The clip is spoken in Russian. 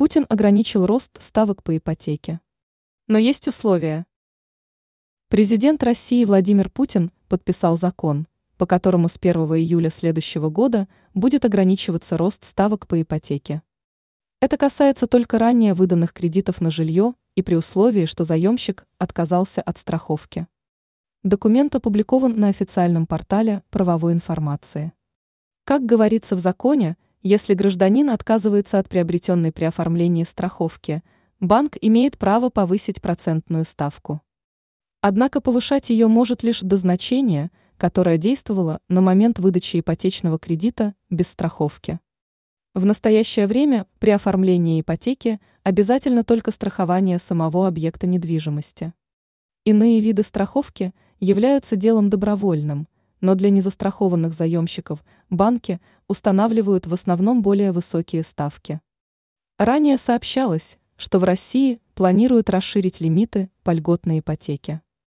Путин ограничил рост ставок по ипотеке. Но есть условия. Президент России Владимир Путин подписал закон, по которому с 1 июля следующего года будет ограничиваться рост ставок по ипотеке. Это касается только ранее выданных кредитов на жилье и при условии, что заемщик отказался от страховки. Документ опубликован на официальном портале правовой информации. Как говорится в законе, если гражданин отказывается от приобретенной при оформлении страховки, банк имеет право повысить процентную ставку. Однако повышать ее может лишь до значения, которое действовало на момент выдачи ипотечного кредита без страховки. В настоящее время при оформлении ипотеки обязательно только страхование самого объекта недвижимости. Иные виды страховки являются делом добровольным – но для незастрахованных заемщиков банки устанавливают в основном более высокие ставки. Ранее сообщалось, что в России планируют расширить лимиты по льготной ипотеке.